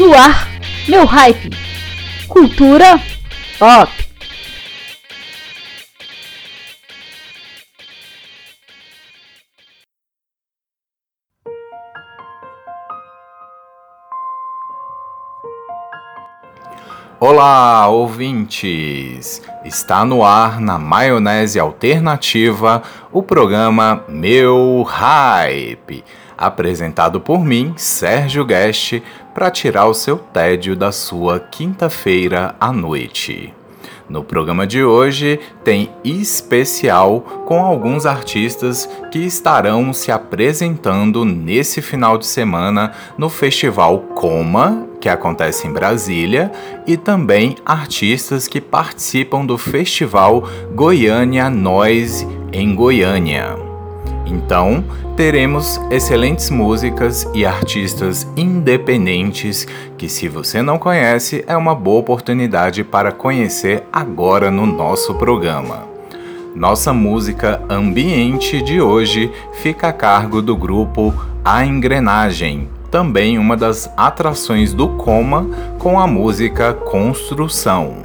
No ar, meu hype. Cultura pop. Olá, ouvintes! Está no ar na Maionese Alternativa o programa Meu Hype, apresentado por mim, Sérgio Guest, para tirar o seu tédio da sua quinta-feira à noite. No programa de hoje tem especial com alguns artistas que estarão se apresentando nesse final de semana no Festival Coma, que acontece em Brasília, e também artistas que participam do Festival Goiânia Noise em Goiânia. Então, teremos excelentes músicas e artistas independentes que, se você não conhece, é uma boa oportunidade para conhecer agora no nosso programa. Nossa música ambiente de hoje fica a cargo do grupo A Engrenagem, também uma das atrações do Coma com a música Construção.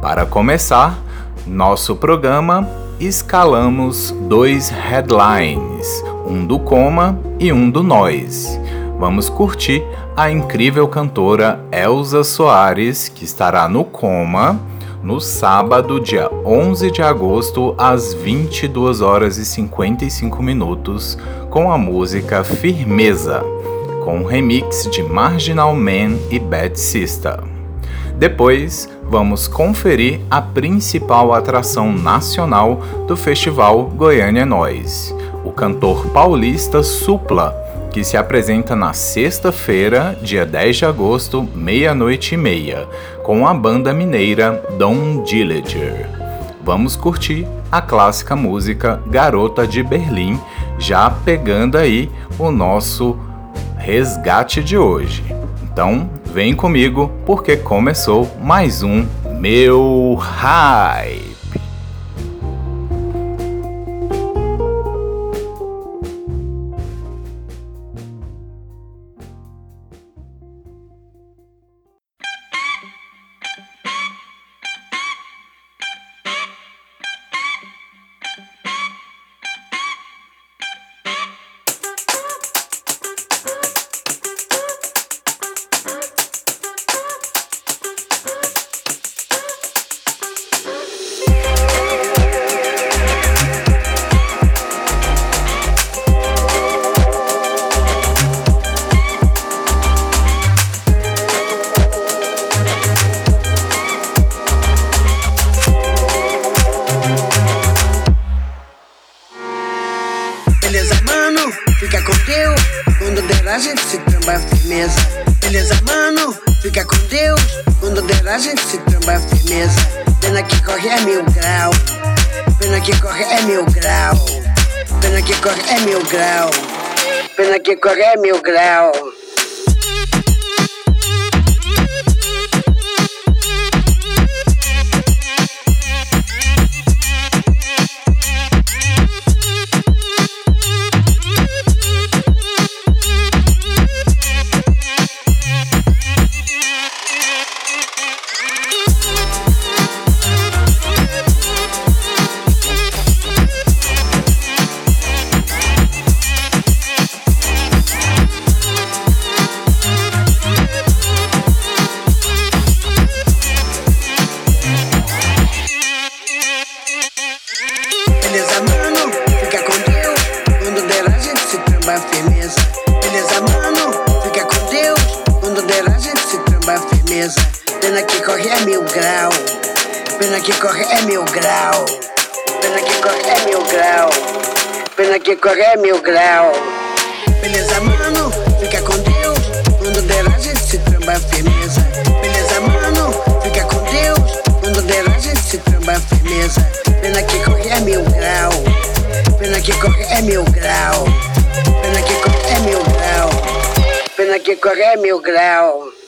Para começar, nosso programa escalamos dois headlines, um do Coma e um do Nós. Vamos curtir a incrível cantora Elza Soares, que estará no Coma no sábado, dia 11 de agosto, às 22 horas e 55 minutos, com a música Firmeza, com um remix de Marginal Man e Bad Sister. Depois, vamos conferir a principal atração nacional do Festival Goiânia Nós, o cantor paulista Supla, que se apresenta na sexta-feira, dia 10 de agosto, meia-noite e meia, com a banda mineira Don Dillager. Vamos curtir a clássica música Garota de Berlim, já pegando aí o nosso resgate de hoje. Então, vem comigo porque começou mais um Meu Hype. Correr mil grau. Beleza, mano, fica com Deus. Quando der a gente se tramba firmeza. Beleza, mano, fica com Deus. Quando der a gente se tramba firmeza. Pena que correr é mil grau. Pena que correr é mil grau. Pena que correr é mil grau. Pena que correr é mil grau.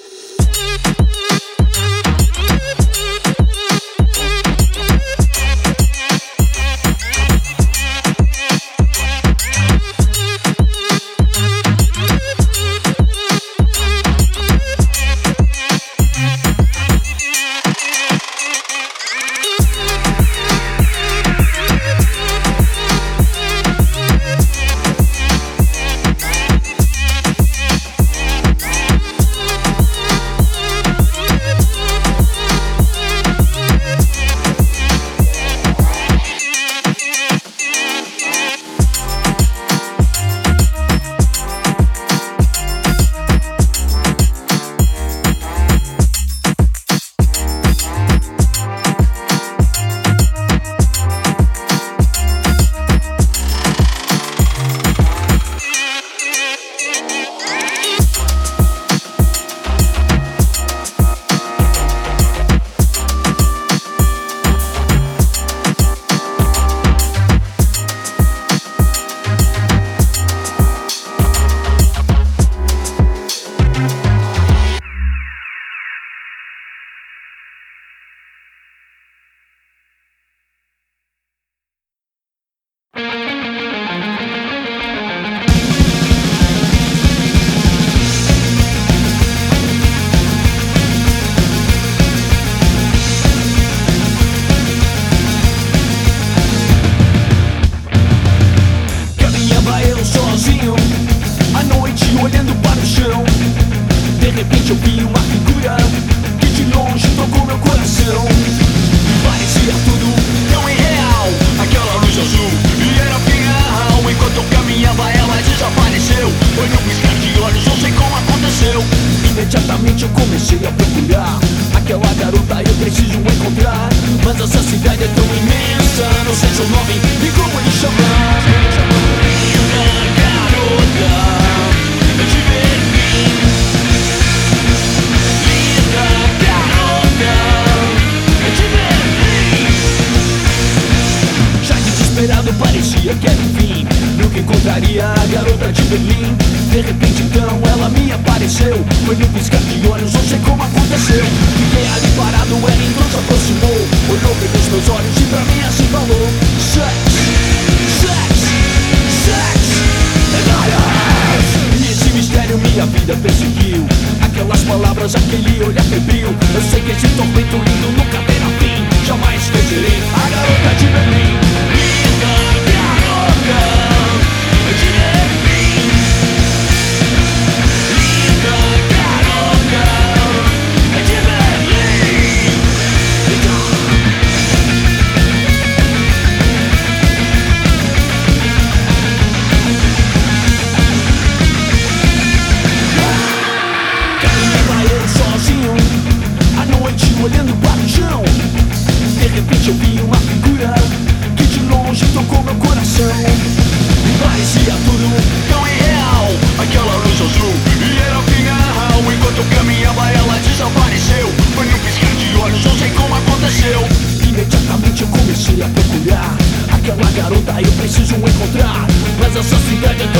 Eu preciso encontrar Mas essa cidade é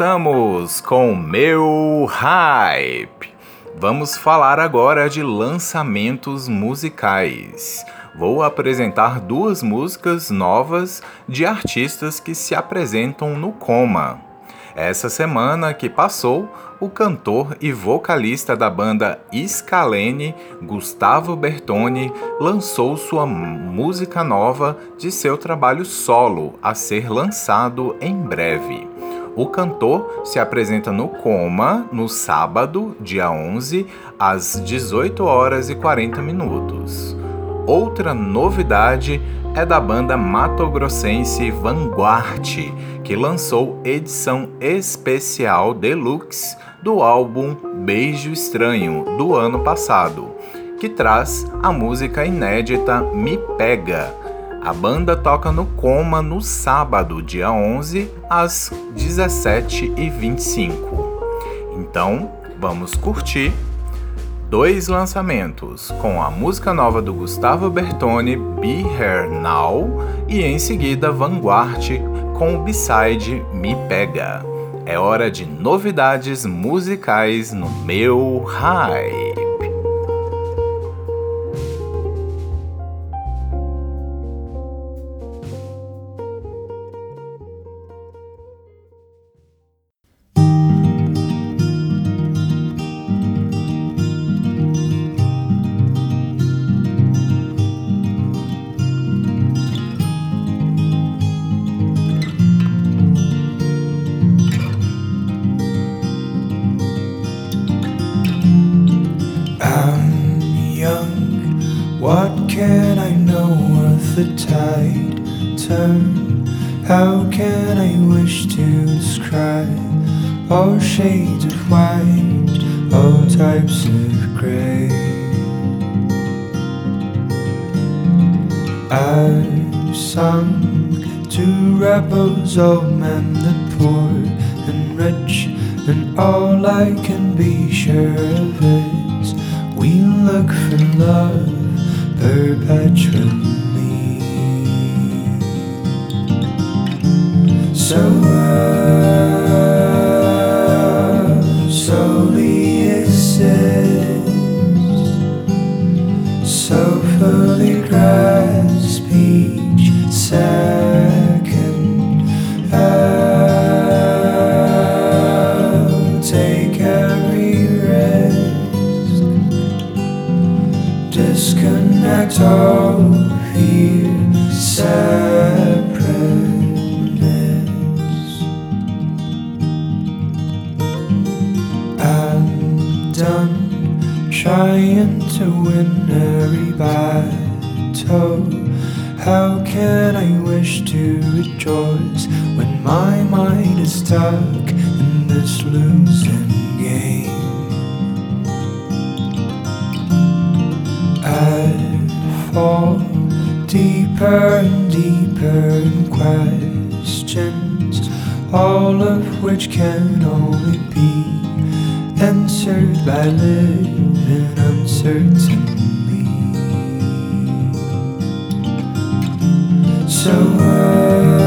Voltamos com meu hype. Vamos falar agora de lançamentos musicais. Vou apresentar duas músicas novas de artistas que se apresentam no Coma. Essa semana que passou, o cantor e vocalista da banda Scalene, Gustavo Bertoni, lançou sua música nova de seu trabalho solo a ser lançado em breve. O cantor se apresenta no Coma no sábado, dia 11, às 18 horas e 40 minutos. Outra novidade é da banda matogrossense Vanguard, que lançou edição especial deluxe do álbum Beijo Estranho do ano passado, que traz a música inédita Me Pega. A banda toca no Coma no sábado, dia 11, às 17h25. Então, vamos curtir dois lançamentos, com a música nova do Gustavo Bertoni, Be Here Now, e em seguida Vanguard com o B-side Me Pega. É hora de novidades musicais no meu hype. Rebels, old men, the poor and rich, and all I can be sure of is We look for love trying to win every battle. How can I wish to rejoice when my mind is stuck in this losing game? I fall deeper and deeper in questions, all of which can only be answered by living uncertainly. So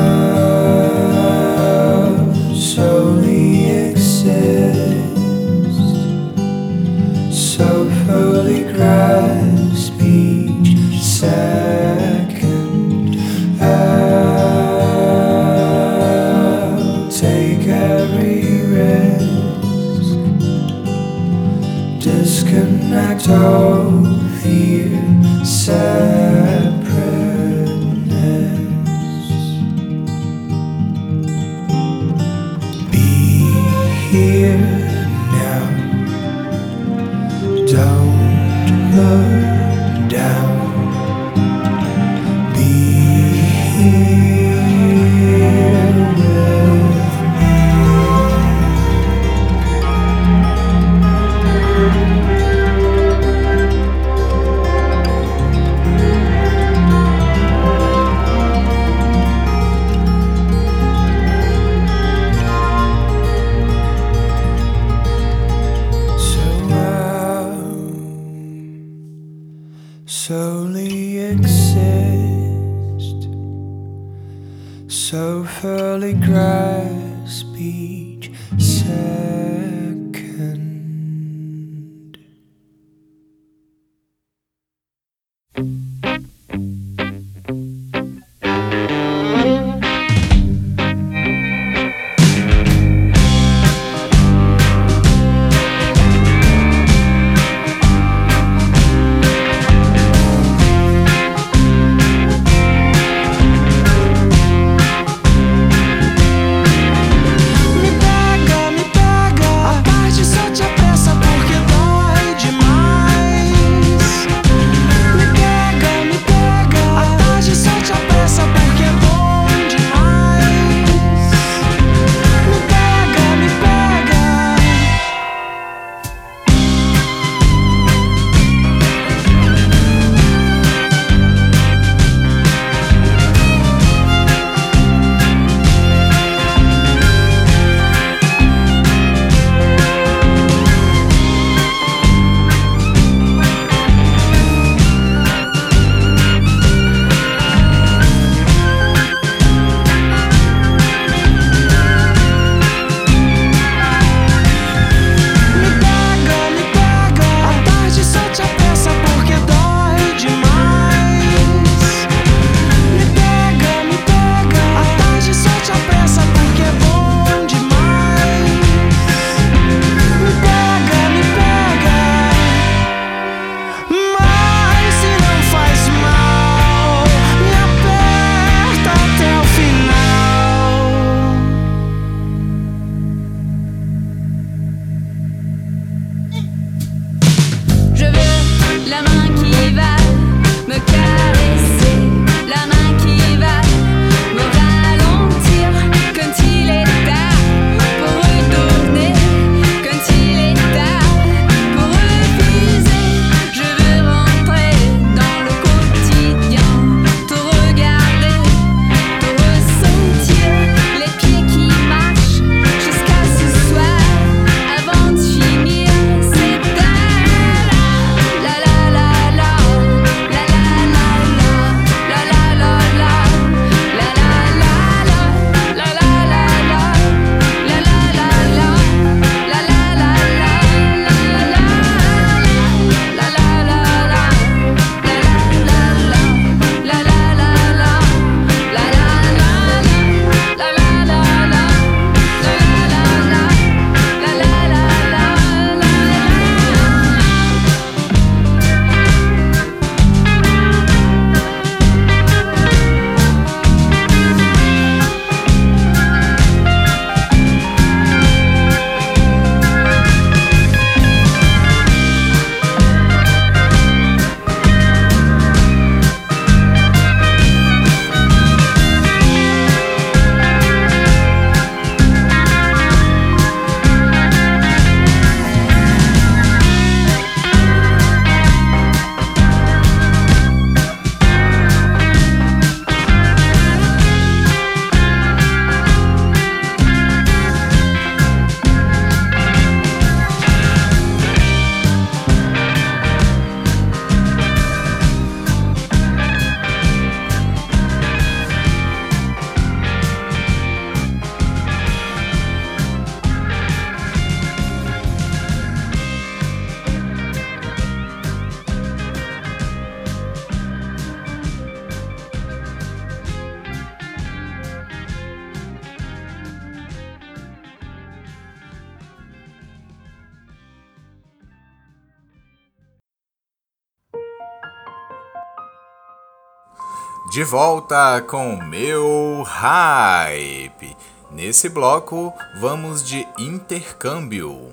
volta com meu hype. Nesse bloco, vamos de intercâmbio.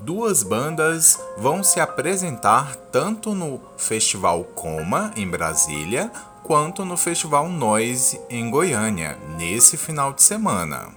Duas bandas vão se apresentar tanto no Festival Coma, em Brasília, quanto no Festival Noise, em Goiânia, nesse final de semana.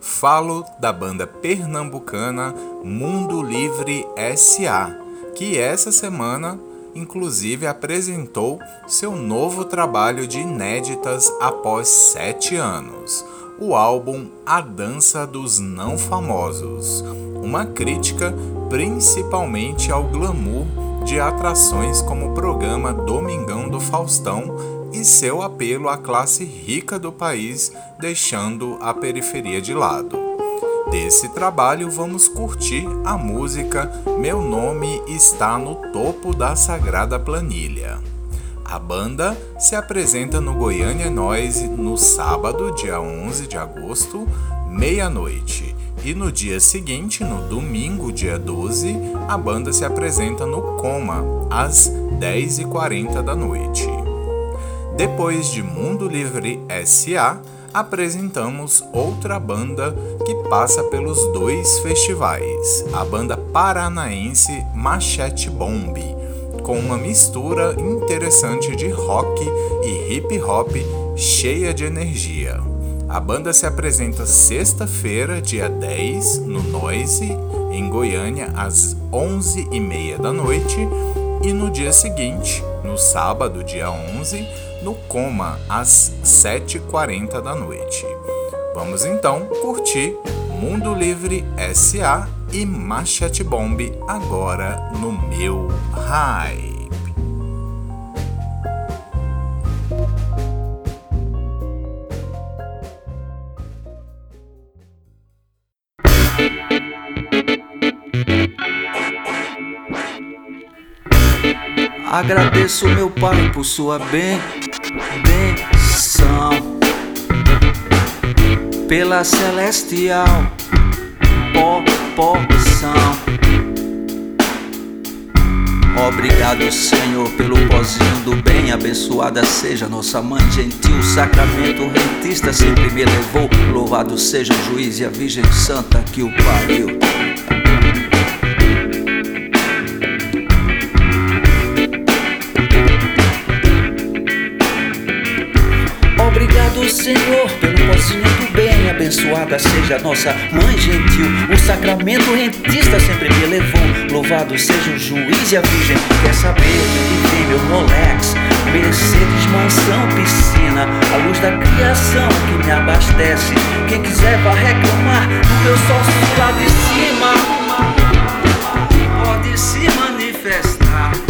Falo da banda pernambucana Mundo Livre SA, que essa semana inclusive apresentou seu novo trabalho de inéditas após sete anos, o álbum A Dança dos Não Famosos, uma crítica principalmente ao glamour de atrações como o programa Domingão do Faustão e seu apelo à classe rica do país, deixando a periferia de lado. Desse trabalho vamos curtir a música Meu Nome Está no Topo da Sagrada Planilha. A banda se apresenta no Goiânia Noise no sábado, dia 11 de agosto, meia-noite. E no dia seguinte, no domingo, dia 12, a banda se apresenta no Coma, às 10h40 da noite. Depois de Mundo Livre SA, apresentamos outra banda que passa pelos dois festivais, a banda paranaense Machete Bomb, com uma mistura interessante de rock e hip hop cheia de energia. A banda se apresenta sexta-feira, dia 10, no Noise, em Goiânia, às 11h30 da noite, e no dia seguinte, no sábado, dia 11, no Coma, às 7h40 da noite. Vamos então curtir Mundo Livre SA e Machete Bomb agora no meu hype. Agradeço meu pai por sua bem, benção Pela celestial porção Obrigado, Senhor, pelo pozinho do bem. Abençoada seja nossa mãe gentil. Sacramento rentista sempre me levou. Louvado seja o juiz e a Virgem Santa que o pariu. Seja nossa mãe gentil. O sacramento rentista sempre me levou. Louvado seja o juiz e a virgem. Quer saber que vem meu Rolex? Mercedes, mansão, piscina. A luz da criação que me abastece. Quem quiser vai reclamar do meu sócio lá de cima. Pode se manifestar.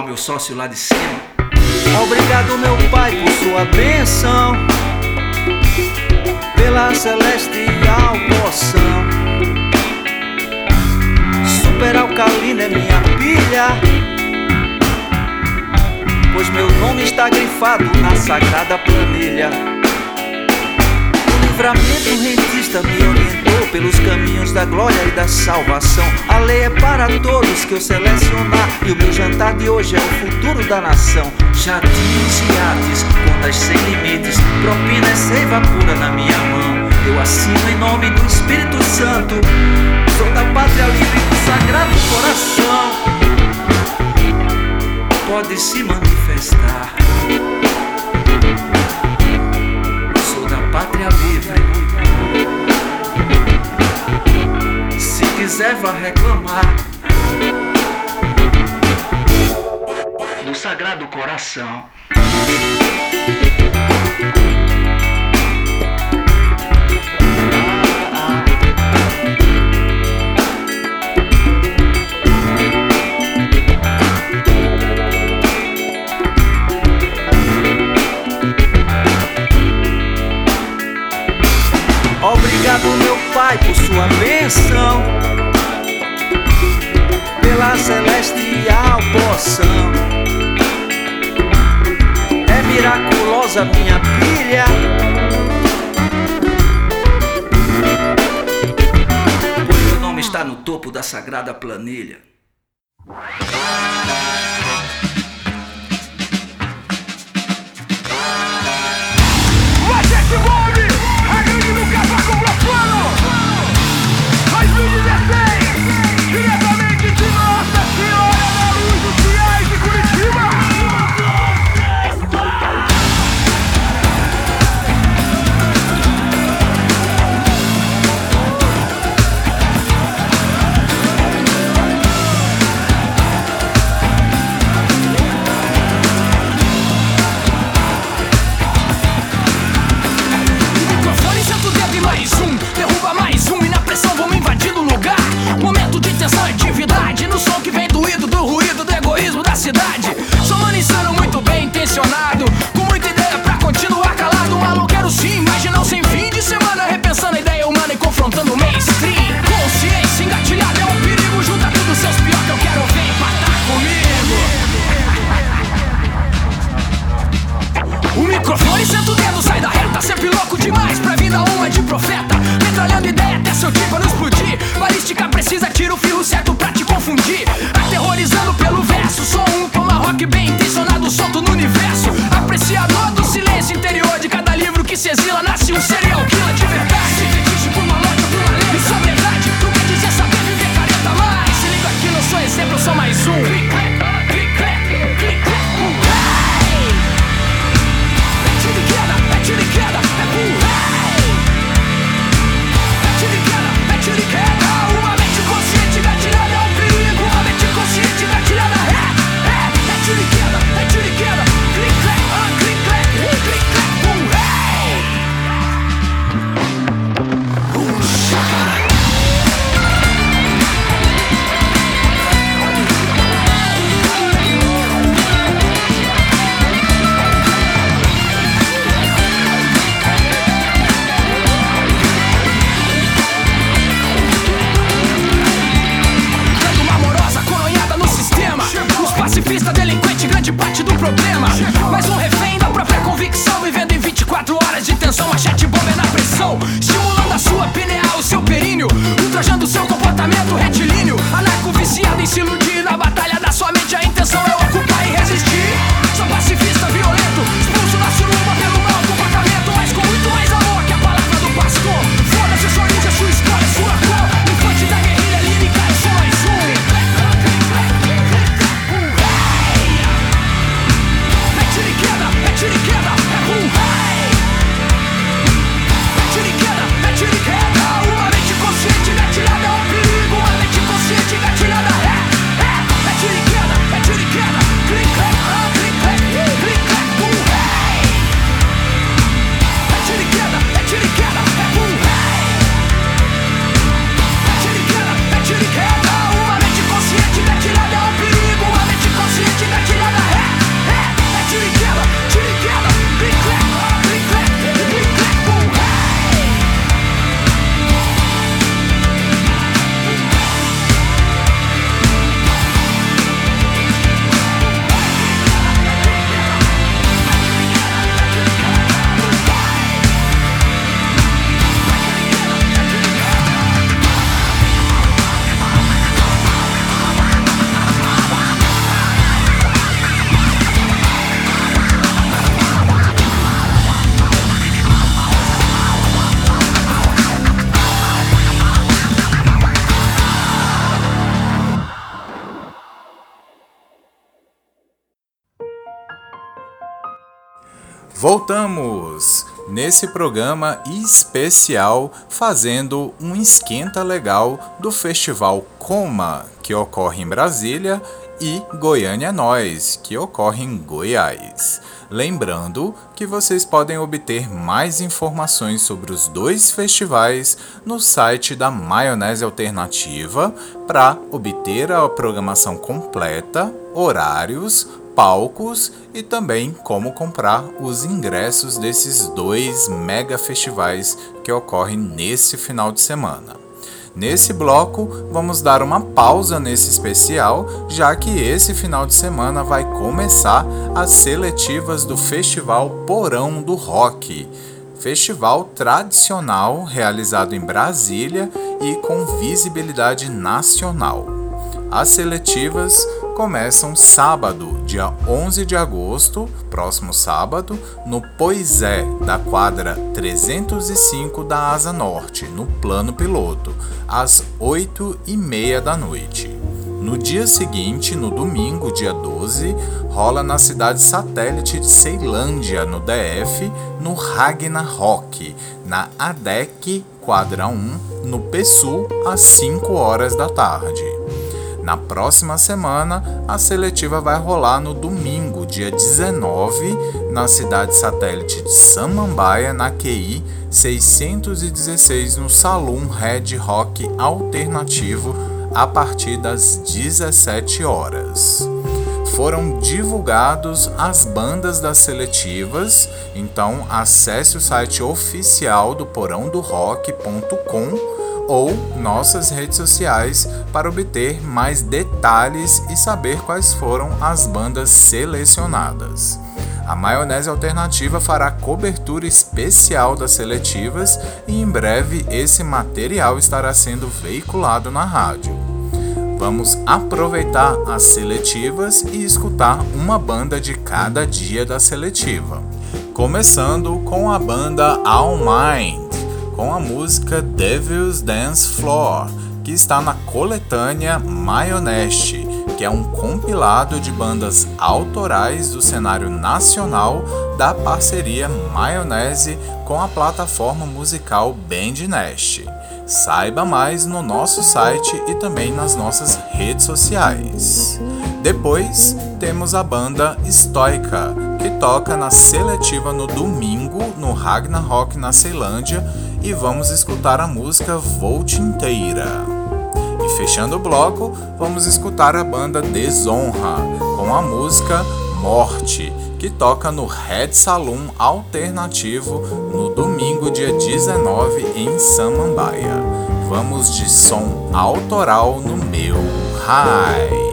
Ao meu sócio lá de cima. Obrigado, meu pai, por sua bênção, pela celestial poção. Super alcalina é minha pilha, pois meu nome está grifado na sagrada planilha. O livramento rentista me orientou pelos caminhos da glória e da salvação. A lei é para todos que eu selecionar. E o meu jantar de hoje é o futuro da nação. Jardins e artes, contas sem limites. Propina é seiva pura na minha mão. Eu assino em nome do Espírito Santo. Sou da pátria livre do sagrado coração. Pode se manifestar. Vá reclamar. Do sagrado coração. Obrigado, meu pai, por sua bênção, pela celestial poção. É miraculosa minha pilha. Meu nome está no topo da sagrada planilha. som que vem doído do ruído do egoísmo da cidade. Sou mano insano, muito bem intencionado. Com muita ideia pra continuar calado. Um maloqueiro sim, mas não sem fim de semana. Repensando a ideia humana e confrontando o mainstream. Consciência engatilhada é um perigo. Junta tudo seus pior que eu quero ver empatar comigo. O microfone senta o dedo, sai da reta. Sempre louco demais pra vida uma de profeta. Metralhando ideia até seu tipo não explodir. Balística precisa tiro could be. voltamos! Nesse programa especial, fazendo um esquenta legal do Festival Coma, que ocorre em Brasília, e Goiânia Nós, que ocorre em Goiás. Lembrando que vocês podem obter mais informações sobre os dois festivais no site da Maionese Alternativa para obter a programação completa, horários, palcos e também como comprar os ingressos desses dois mega festivais que ocorrem nesse final de semana. Nesse bloco, vamos dar uma pausa nesse especial, já que esse final de semana vai começar as seletivas do Festival Porão do Rock. Festival tradicional realizado em Brasília e com visibilidade nacional. As seletivas começam sábado, dia 11 de agosto, próximo sábado, no Poisé, da quadra 305 da Asa Norte, no plano piloto, às 8 e meia da noite. No dia seguinte, no domingo, dia 12, rola na cidade satélite de Ceilândia, no DF, no Ragna Rock, na ADEC Quadra 1, no PSUL, às 5 horas da tarde. Na próxima semana, a seletiva vai rolar no domingo, dia 19, na cidade satélite de Samambaia, na QI 616, no Saloon Red Rock Alternativo, a partir das 17 horas. Foram divulgados as bandas das seletivas, então acesse o site oficial do porão do rock.com ou nossas redes sociais para obter mais detalhes e saber quais foram as bandas selecionadas. A Maionese Alternativa fará cobertura especial das seletivas e em breve esse material estará sendo veiculado na rádio. Vamos aproveitar as seletivas e escutar uma banda de cada dia da seletiva. Começando com a banda All Mind com a música Devil's Dance Floor, que está na coletânea Mayoneste, que é um compilado de bandas autorais do cenário nacional da parceria Maionese com a plataforma musical Band Nest. Saiba mais no nosso site e também nas nossas redes sociais. Depois temos a banda Stoica, que toca na seletiva no domingo no Ragnarok na Ceilândia e vamos escutar a música Volt inteira. E fechando o bloco, vamos escutar a banda Desonra com a música Morte, que toca no Red Saloon Alternativo no domingo, dia 19, em Samambaia. Vamos de som autoral no meu high.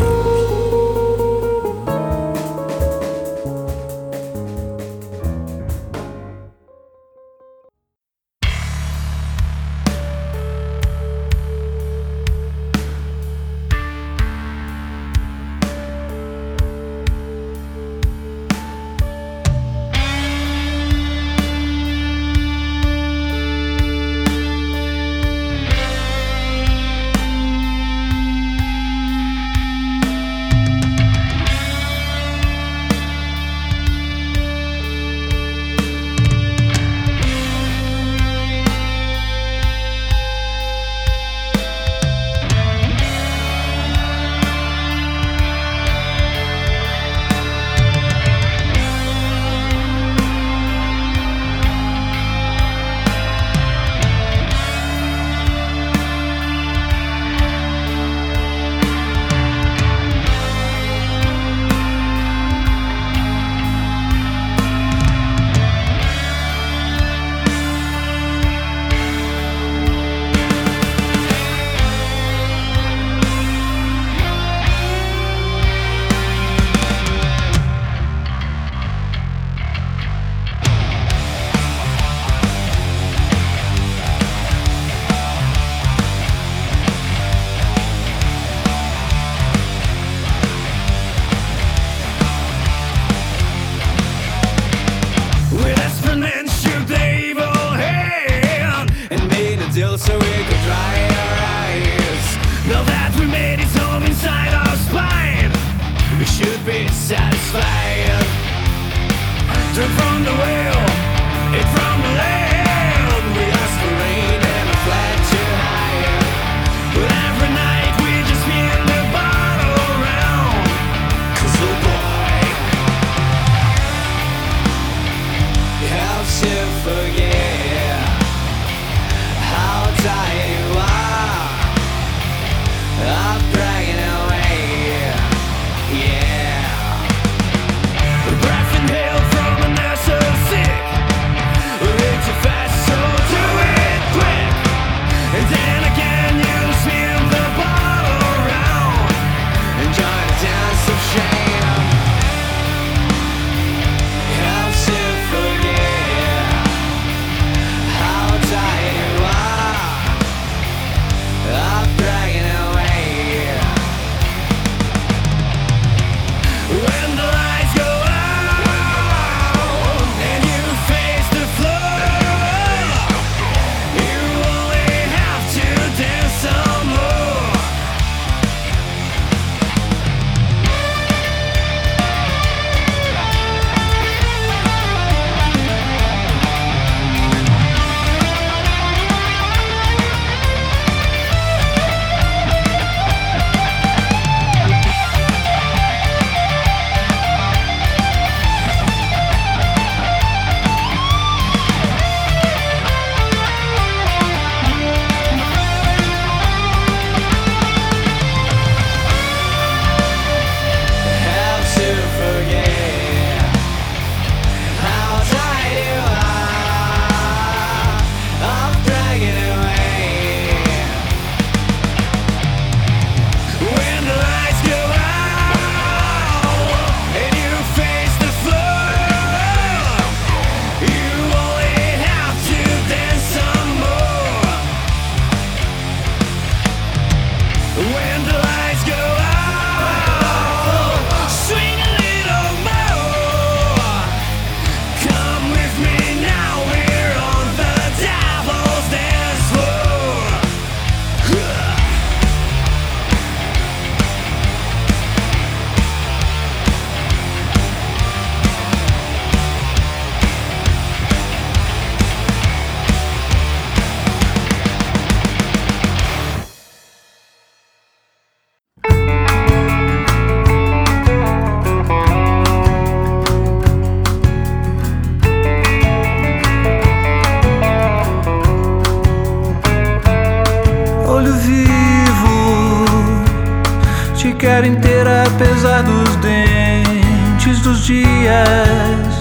querem ter apesar dos dentes dos dias.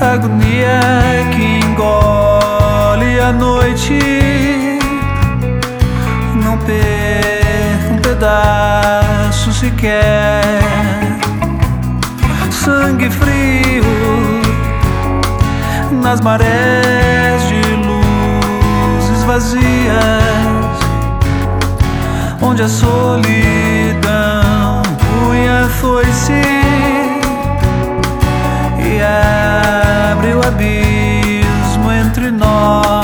Agonia que engole a noite. Não perca um pedaço sequer. Sangue frio nas marés de luzes vazias onde a solidão punha foi-se e abre o abismo entre nós.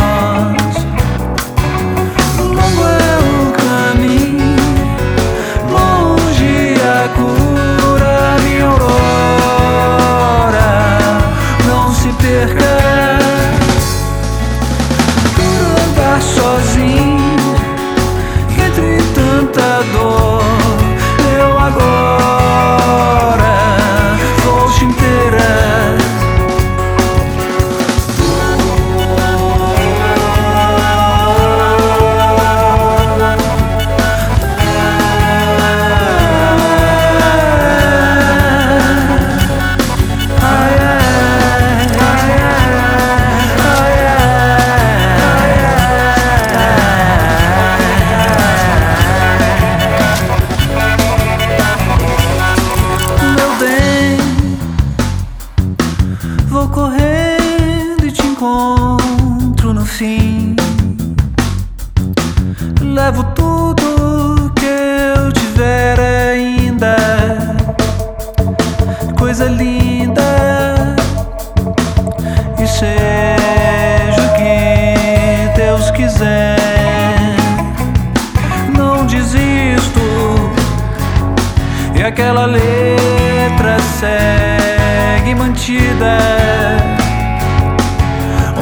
aquela letra segue mantida,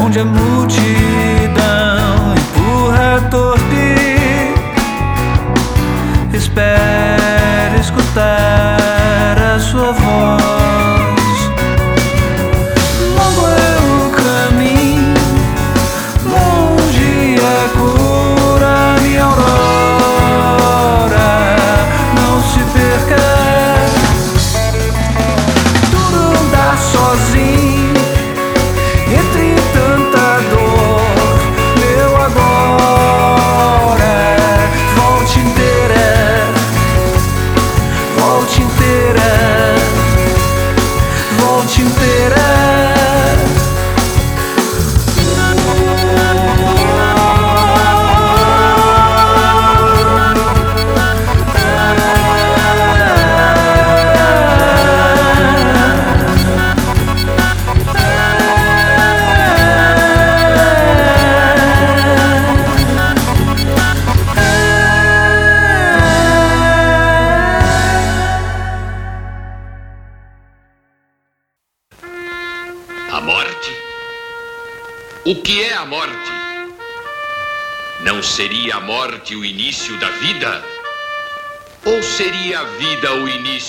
onde a multidão.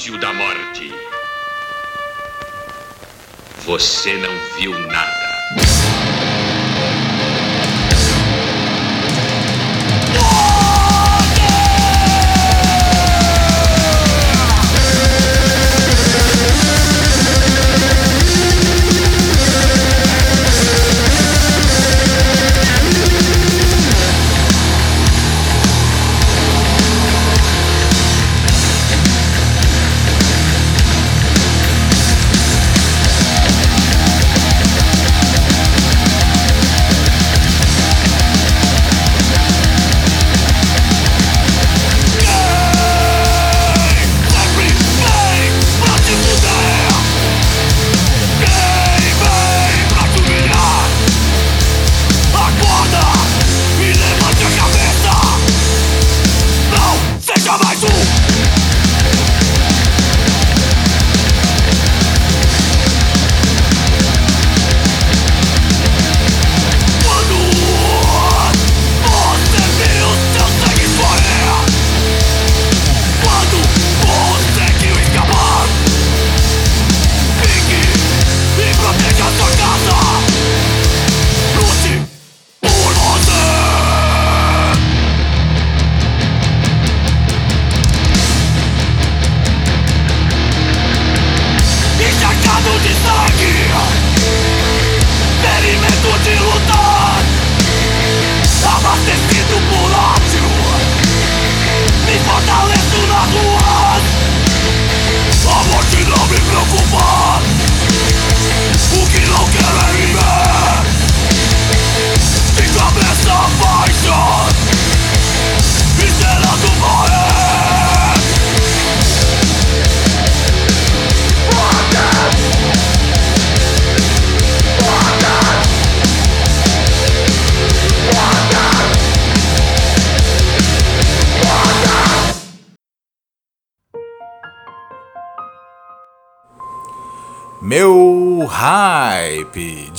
silêncio da morte. Você não viu nada.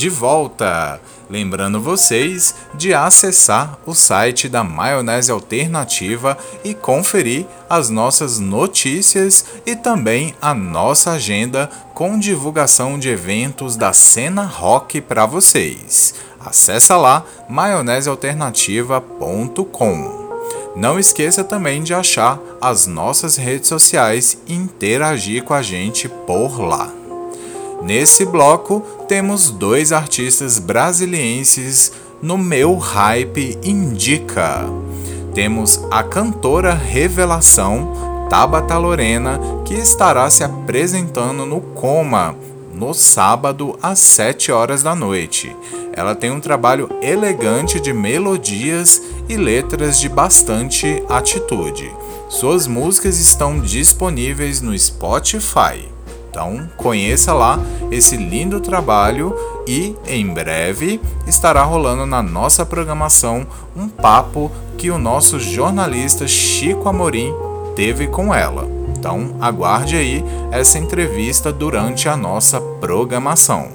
De volta. Lembrando vocês de acessar o site da Maionese Alternativa e conferir as nossas notícias e também a nossa agenda com divulgação de eventos da cena rock para vocês. Acesse lá maionesealternativa.com. Não esqueça também de achar as nossas redes sociais e interagir com a gente por lá. Nesse bloco, temos dois artistas brasilienses no meu hype indica. Temos a cantora revelação Tabata Lorena, que estará se apresentando no Coma no sábado às 7 horas da noite. Ela tem um trabalho elegante de melodias e letras de bastante atitude. Suas músicas estão disponíveis no Spotify. Então, conheça lá esse lindo trabalho e em breve estará rolando na nossa programação um papo que o nosso jornalista Chico Amorim teve com ela. Então, aguarde aí essa entrevista durante a nossa programação.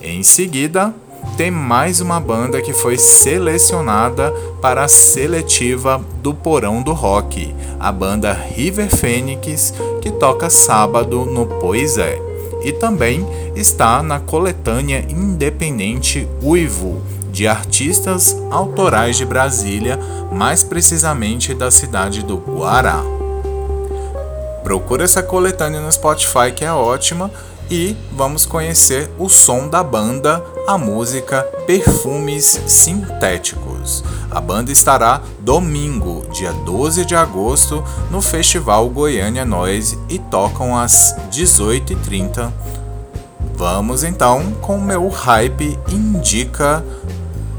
Em seguida, tem mais uma banda que foi selecionada para a seletiva do Porão do Rock, a banda River Phoenix, que toca sábado no Poisé. E também está na coletânea independente Uivo, de artistas autorais de Brasília, mais precisamente da cidade do Guará. Procura essa coletânea no Spotify que é ótima e vamos conhecer o som da banda, a música Perfumes Sintéticos. A banda estará domingo, dia 12 de agosto, no Festival Goiânia Noise e tocam às 18h30. Vamos então com o meu hype indica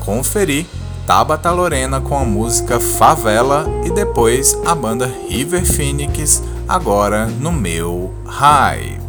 conferir Tabata Lorena com a música Favela e depois a banda River Phoenix agora no meu hype.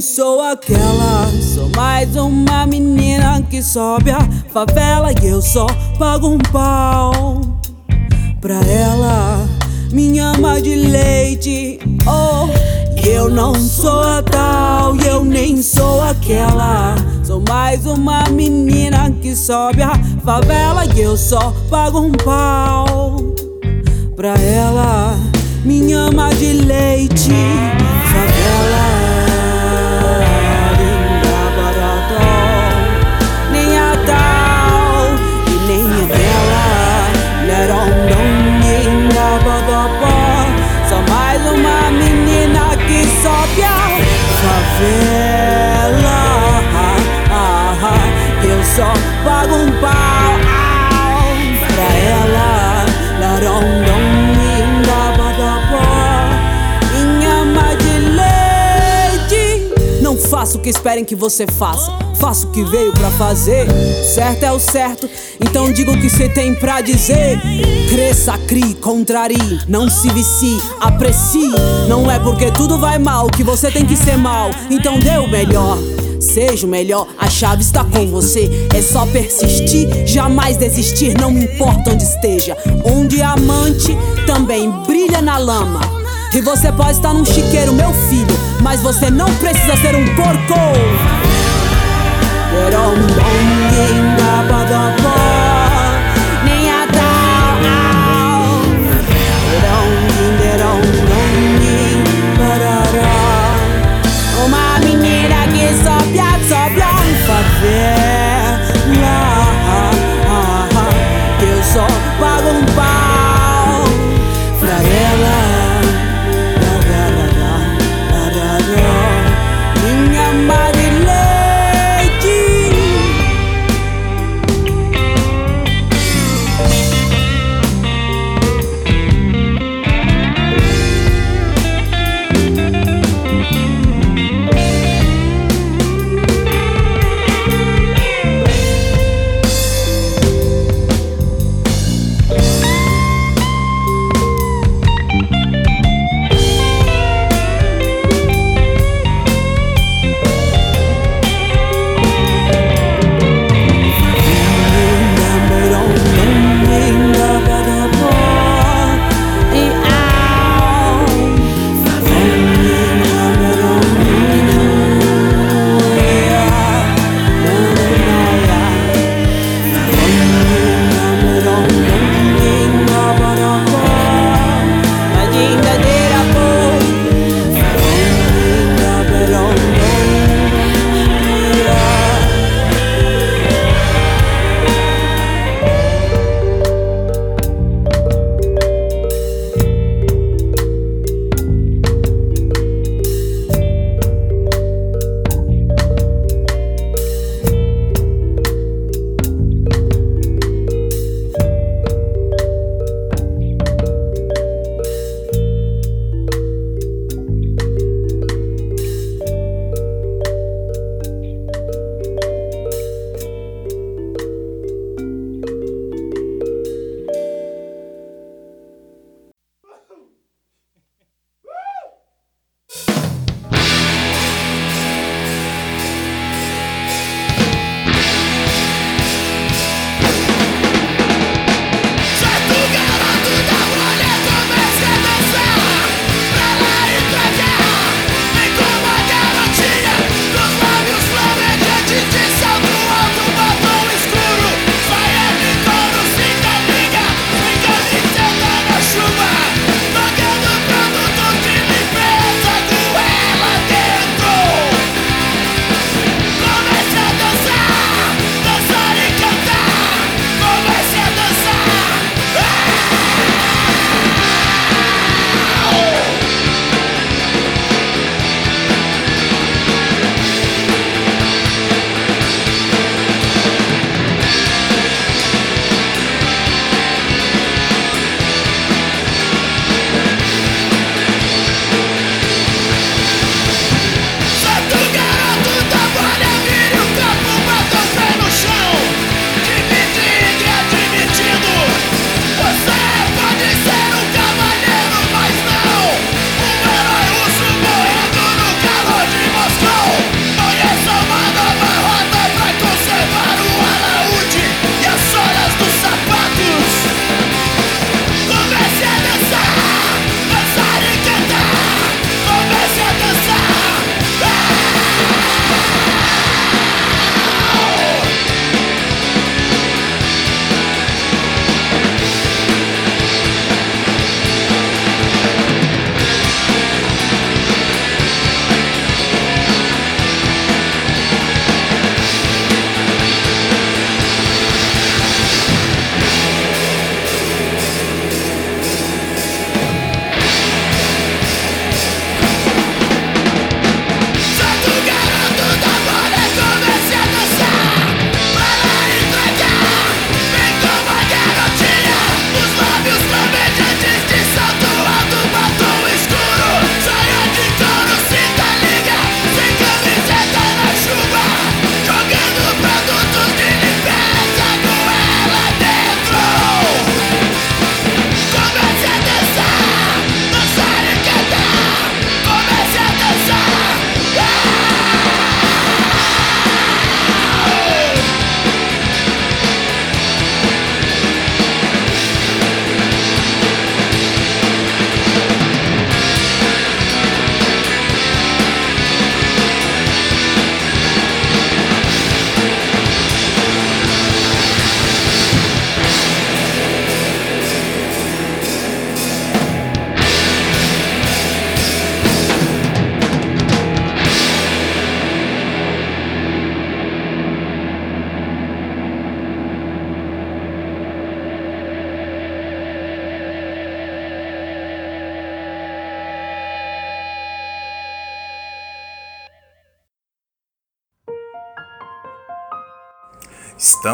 Sou aquela. Sou mais uma menina que sobe a favela e eu só pago um pau pra ela. Minha ama de leite, oh. Eu não sou a tal e eu nem sou aquela. Sou mais uma menina que sobe a favela e eu só pago um pau pra ela minha ama de leite, favela, que esperem que você faça. Faça o que veio pra fazer. Certo é o certo, então diga o que você tem pra dizer. Cresça, crie, contrarie, não se vicie, aprecie. Não é porque tudo vai mal que você tem que ser mal. Então dê o melhor. Seja o melhor, a chave está com você. É só persistir, jamais desistir, não importa onde esteja. Um diamante também brilha na lama. E você pode estar num chiqueiro, meu filho, mas você não precisa ser um porco. Nem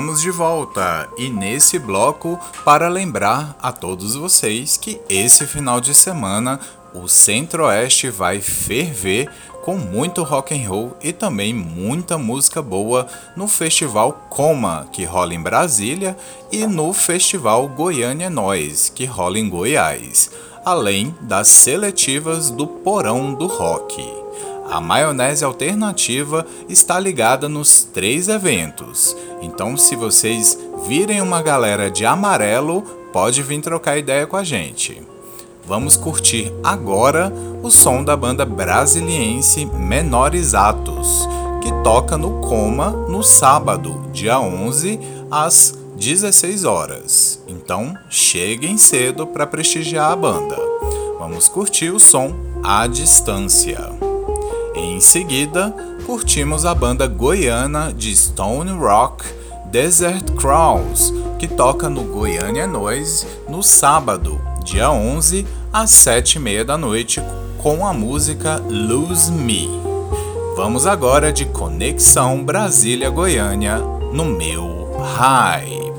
Estamos de volta e nesse bloco para lembrar a todos vocês que esse final de semana o Centro-Oeste vai ferver com muito rock and roll e também muita música boa no Festival Coma, que rola em Brasília, e no Festival Goiânia Nós, que rola em Goiás, além das seletivas do Porão do Rock. A maionese alternativa está ligada nos três eventos. Então, se vocês virem uma galera de amarelo, pode vir trocar ideia com a gente. Vamos curtir agora o som da banda brasiliense Menores Atos, que toca no Coma no sábado, dia 11, às 16 horas. Então, cheguem cedo para prestigiar a banda. Vamos curtir o som à distância. Em seguida, curtimos a banda goiana de Stone Rock Desert Crows, que toca no Goiânia Noise no sábado, dia 11, às 7h30 da noite, com a música Lose Me. Vamos agora de Conexão Brasília-Goiânia no meu Hype.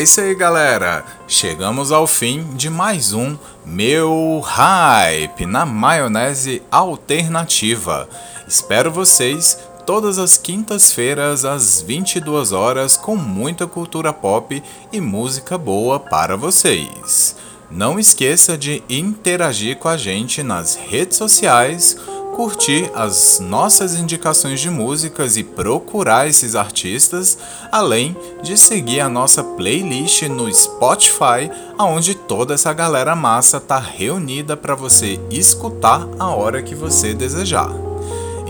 É isso aí, galera. Chegamos ao fim de mais um Meu Hype na maionese alternativa. Espero vocês todas as quintas-feiras às 22 horas com muita cultura pop e música boa para vocês. Não esqueça de interagir com a gente nas redes sociais curtir as nossas indicações de músicas e procurar esses artistas, além de seguir a nossa playlist no Spotify, onde toda essa galera massa tá reunida para você escutar a hora que você desejar.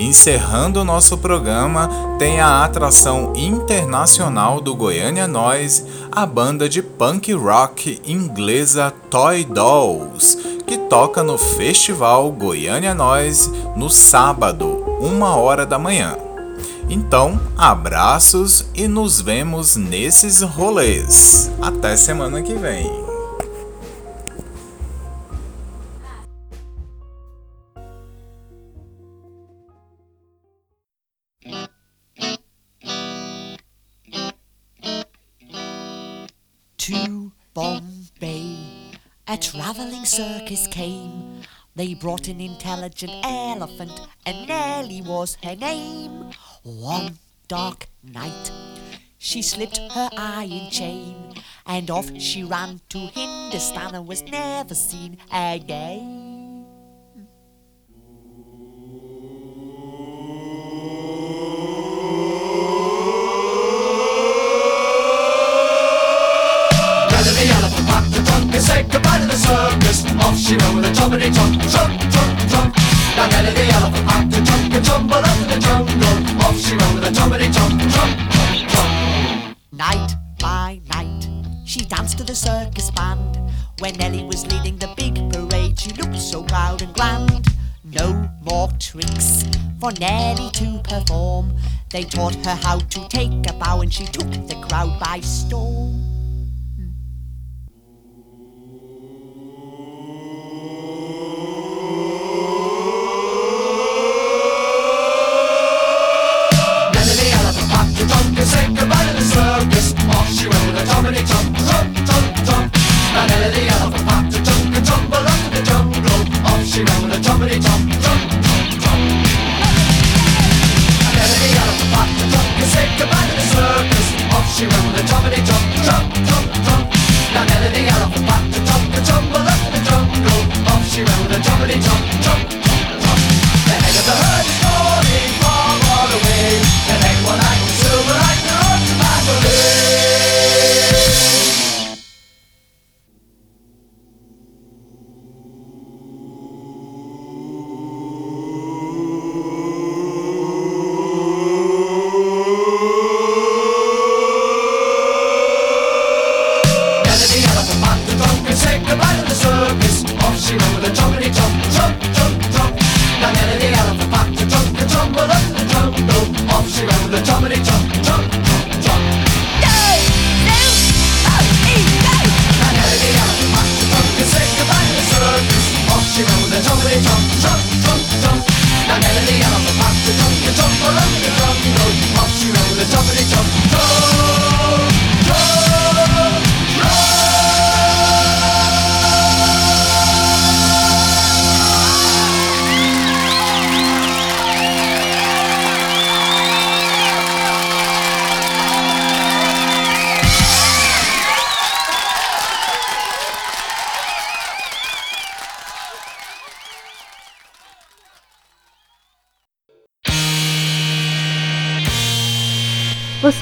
Encerrando o nosso programa, tem a atração internacional do Goiânia Noise, a banda de punk rock inglesa Toy Dolls, que toca no Festival Goiânia Noise no sábado, uma hora da manhã. Então, abraços e nos vemos nesses rolês. Até semana que vem. A traveling circus came. They brought an intelligent elephant, and Nellie was her name. One dark night, she slipped her iron chain, and off she ran to Hindustan and was never seen again. Circus. Off she went with a jumpity trunk, trunk, trunk, trunk. Now Nelly the elephant packed the trunk and tumbled up the jungle. Off she went with a jumpity trunk, trunk, trunk, trunk. Night by night, she danced to the circus band. When Nellie was leading the big parade, she looked so proud and grand. No more tricks for Nellie to perform. They taught her how to take a bow, and she took the crowd by storm.